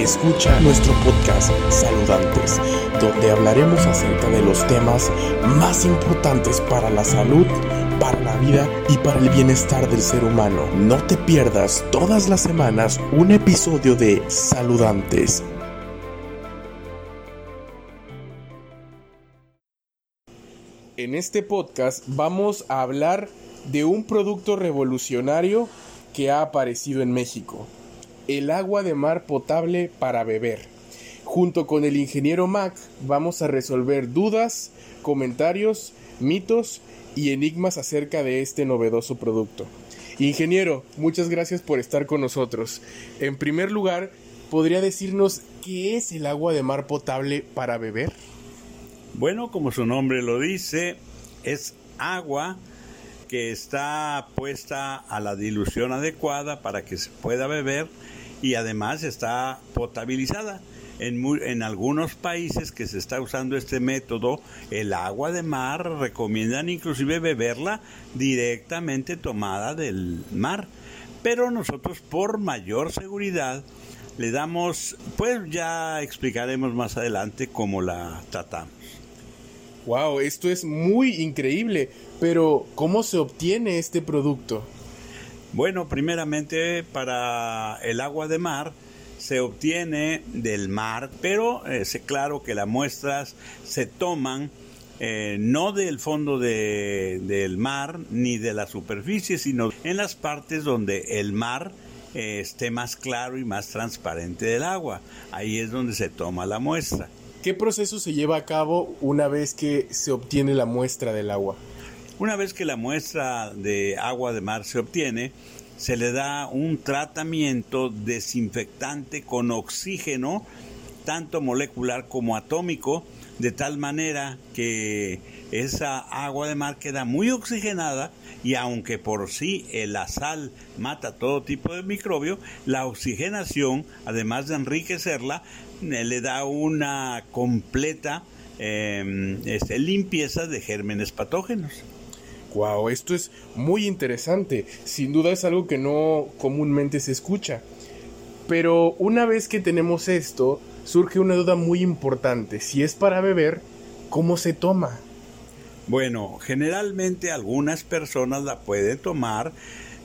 Escucha nuestro podcast Saludantes, donde hablaremos acerca de los temas más importantes para la salud, para la vida y para el bienestar del ser humano. No te pierdas todas las semanas un episodio de Saludantes. En este podcast vamos a hablar de un producto revolucionario que ha aparecido en México, el agua de mar potable para beber. Junto con el ingeniero Mac vamos a resolver dudas, comentarios, mitos y enigmas acerca de este novedoso producto. Ingeniero, muchas gracias por estar con nosotros. En primer lugar, ¿podría decirnos qué es el agua de mar potable para beber? Bueno, como su nombre lo dice, es agua que está puesta a la dilución adecuada para que se pueda beber y además está potabilizada. En, en, algunos países que se está usando este método, el agua de mar recomiendan inclusive beberla directamente tomada del mar. Pero nosotros por mayor seguridad le damos, pues ya explicaremos más adelante cómo la tratamos. Wow, esto es muy increíble, pero ¿cómo se obtiene este producto? Bueno, primeramente para el agua de mar se obtiene del mar, pero es claro que las muestras se toman eh, no del fondo de, del mar ni de la superficie, sino en las partes donde el mar eh, esté más claro y más transparente del agua. Ahí es donde se toma la muestra. ¿Qué proceso se lleva a cabo una vez que se obtiene la muestra del agua? Una vez que la muestra de agua de mar se obtiene, se le da un tratamiento desinfectante con oxígeno, tanto molecular como atómico, de tal manera que esa agua de mar queda muy oxigenada y aunque por sí la sal mata todo tipo de microbio, la oxigenación, además de enriquecerla, eh, le da una completa eh, este, limpieza de gérmenes patógenos. Wow, esto es muy interesante. Sin duda es algo que no comúnmente se escucha. Pero una vez que tenemos esto, surge una duda muy importante. Si es para beber, ¿cómo se toma? Bueno, generalmente algunas personas la pueden tomar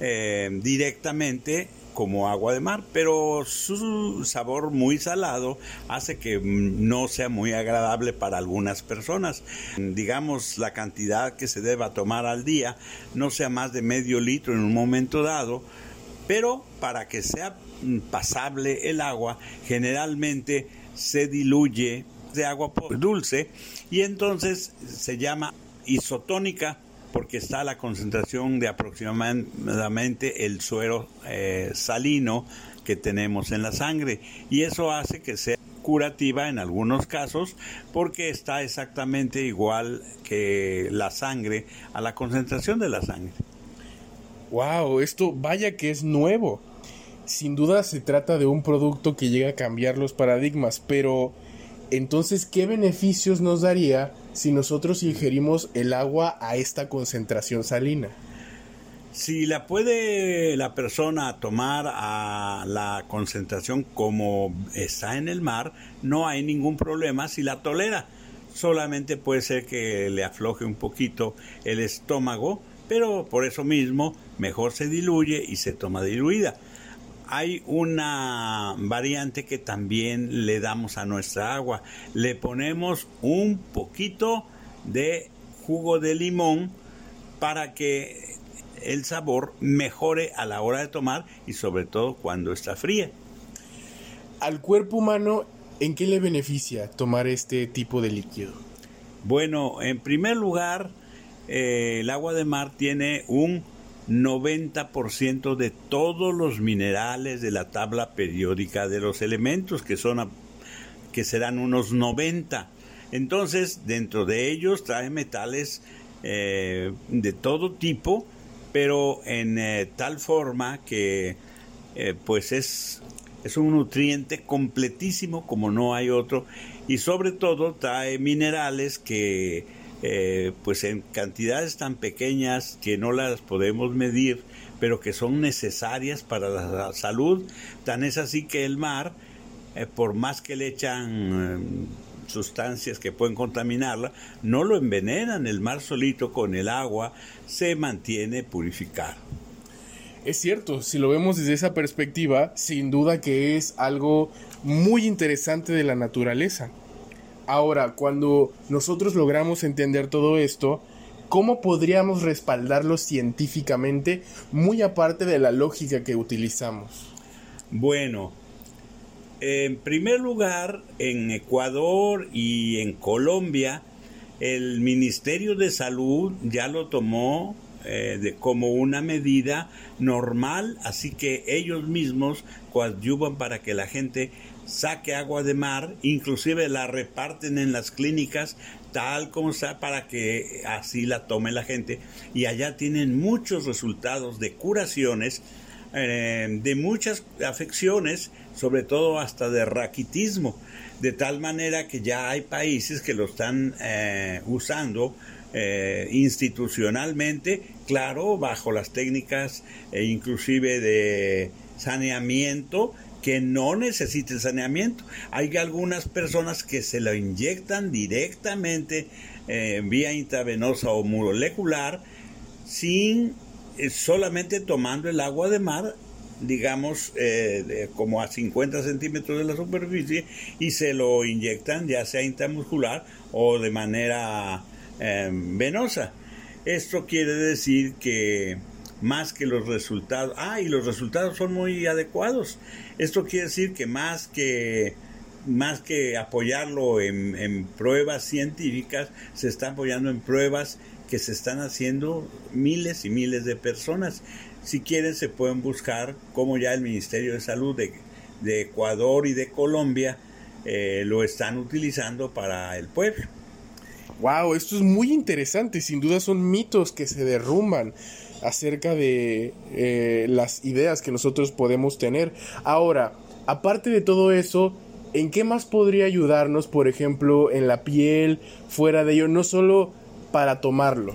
eh, directamente como agua de mar, pero su sabor muy salado hace que no sea muy agradable para algunas personas. Digamos, la cantidad que se deba tomar al día no sea más de medio litro en un momento dado, pero para que sea pasable el agua, generalmente se diluye de agua dulce y entonces se llama isotónica porque está la concentración de aproximadamente el suero eh, salino que tenemos en la sangre y eso hace que sea curativa en algunos casos porque está exactamente igual que la sangre a la concentración de la sangre. Wow, esto vaya que es nuevo. Sin duda se trata de un producto que llega a cambiar los paradigmas, pero entonces, ¿qué beneficios nos daría si nosotros ingerimos el agua a esta concentración salina? Si la puede la persona tomar a la concentración como está en el mar, no hay ningún problema si la tolera. Solamente puede ser que le afloje un poquito el estómago, pero por eso mismo mejor se diluye y se toma diluida hay una variante que también le damos a nuestra agua. Le ponemos un poquito de jugo de limón para que el sabor mejore a la hora de tomar y sobre todo cuando está fría. Al cuerpo humano, ¿en qué le beneficia tomar este tipo de líquido? Bueno, en primer lugar, eh, el agua de mar tiene un 90% de todos los minerales de la tabla periódica de los elementos, que son que serán unos 90. Entonces, dentro de ellos trae metales eh, de todo tipo, pero en eh, tal forma que eh, pues es, es un nutriente completísimo como no hay otro y sobre todo trae minerales que eh, pues en cantidades tan pequeñas que no las podemos medir, pero que son necesarias para la salud. Tan es así que el mar eh, por más que le echan sustancias que pueden contaminarla, no lo envenenan. El mar solito con el agua se mantiene purificado. Es cierto, si lo vemos desde esa perspectiva, sin duda que es algo muy interesante de la naturaleza. Ahora, cuando nosotros logramos entender todo esto, ¿cómo podríamos respaldarlo científicamente, muy aparte de la lógica que utilizamos? Bueno, en primer lugar, en Ecuador y en Colombia, el Ministerio de Salud ya lo tomó eh, de, como una medida normal, así que ellos mismos coadyuvan para que la gente saque agua de mar, inclusive la reparten en las clínicas tal como está para que así la tome la gente. Y allá tienen muchos resultados de curaciones eh, de muchas afecciones, sobre todo hasta de raquitismo, de tal manera que ya hay países que lo están eh, usando eh, institucionalmente, claro, bajo las técnicas e inclusive de saneamiento que no necesiten saneamiento. Hay algunas personas que se lo inyectan directamente vía intravenosa o molecular sin solamente tomando el agua de mar, digamos, eh, como a 50 centímetros de la superficie, y se lo inyectan ya sea intramuscular o de manera em, venosa. Esto quiere decir que más que los resultados, ah, y los resultados son muy adecuados. Esto quiere decir que más que más que apoyarlo en, en pruebas científicas, se está apoyando en pruebas que se están haciendo miles y miles de personas. Si quieren se pueden buscar como ya el Ministerio de Salud de, Ecuador y de Colombia eh, lo están utilizando para el pueblo. Wow, esto es muy interesante. Sin duda son mitos que se derrumban acerca de eh, las ideas que nosotros podemos tener. Ahora, aparte de todo eso, ¿en qué más podría ayudarnos, por ejemplo, en la piel, fuera de ello? No solo para tomarlo?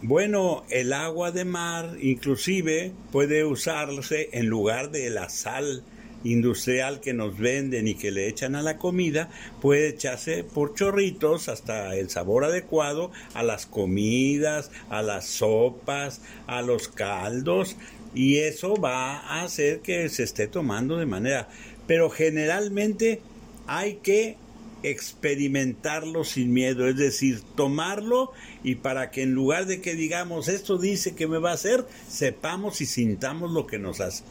Bueno, el agua de mar inclusive puede usarse en lugar de la sal industrial que nos venden y que le echan a la comida, puede echarse por chorritos hasta el sabor adecuado a las comidas, a las sopas, a los caldos y eso va a hacer que se esté tomando de manera, pero generalmente hay que experimentarlo sin miedo, es decir, tomarlo y para que en lugar de que digamos esto dice que me va a hacer, sepamos y sintamos lo que nos hace.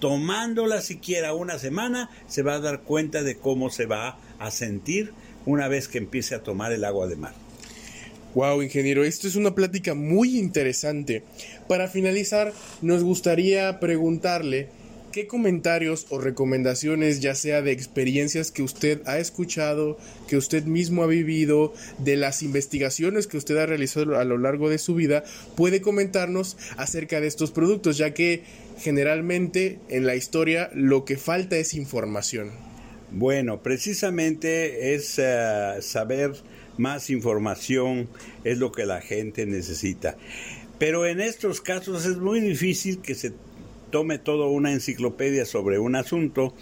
Tomándola siquiera una semana, se va a dar cuenta de cómo se va a sentir una vez que empiece a tomar el agua de mar. Wow, ingeniero, esto es una plática muy interesante. Para finalizar, nos gustaría preguntarle ¿qué comentarios o recomendaciones, ya sea de experiencias que usted ha escuchado, que usted mismo ha vivido, de las investigaciones que usted ha realizado a lo largo de su vida, puede comentarnos acerca de estos productos, ya que generalmente en la historia lo que falta es información? Bueno, precisamente es eh, saber más información, es lo que la gente necesita. Pero en estos casos es muy difícil que se tome toda una enciclopedia sobre un asunto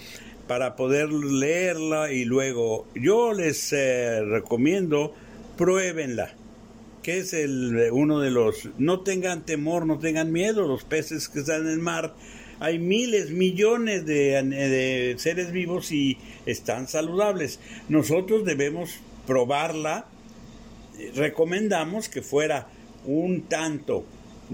para poder leerla y luego yo les eh, recomiendo pruébenla que es el uno de los no tengan temor no tengan miedo los peces que están en el mar. Hay miles millones de seres vivos y están saludables. Nosotros debemos probarla. Recomendamos que fuera un tanto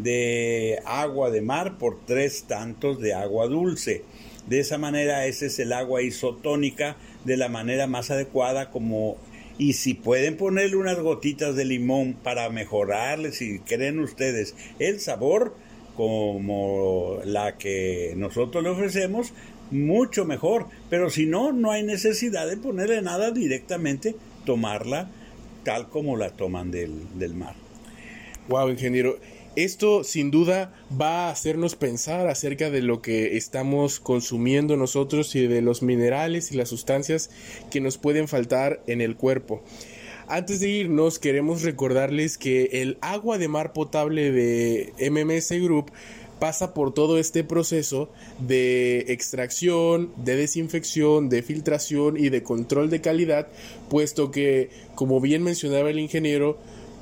de agua de mar por tres tantos de agua dulce. De esa manera, ese es el agua isotónica de la manera más adecuada como y si pueden ponerle unas gotitas de limón para mejorarle, si creen ustedes, el sabor como la que nosotros le ofrecemos, mucho mejor. Pero si no, no hay necesidad de ponerle nada directamente, tomarla tal como la toman del, del mar. Wow, ingeniero. Esto sin duda va a hacernos pensar acerca de lo que estamos consumiendo nosotros y de los minerales y las sustancias que nos pueden faltar en el cuerpo. Antes de irnos, queremos recordarles que el agua de mar potable de MMS Group pasa por todo este proceso de extracción, de desinfección, de filtración y de control de calidad, puesto que, como bien mencionaba el ingeniero,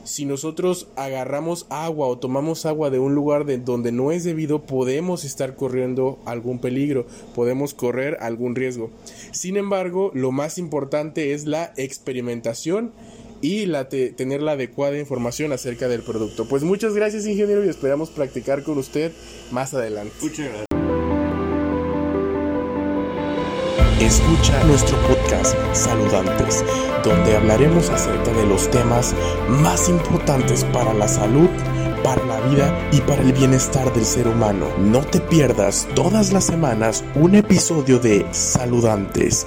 si nosotros agarramos agua o tomamos agua de un lugar de donde no es debido, podemos estar corriendo algún peligro, podemos correr algún riesgo. Sin embargo, lo más importante es la experimentación y la tener la adecuada información acerca del producto. Pues muchas gracias ingeniero y esperamos practicar con usted más adelante. Muchas gracias. Escucha nuestro podcast Saludantes, donde hablaremos acerca de los temas más importantes para la salud, para la vida y para el bienestar del ser humano. No te pierdas todas las semanas un episodio de Saludantes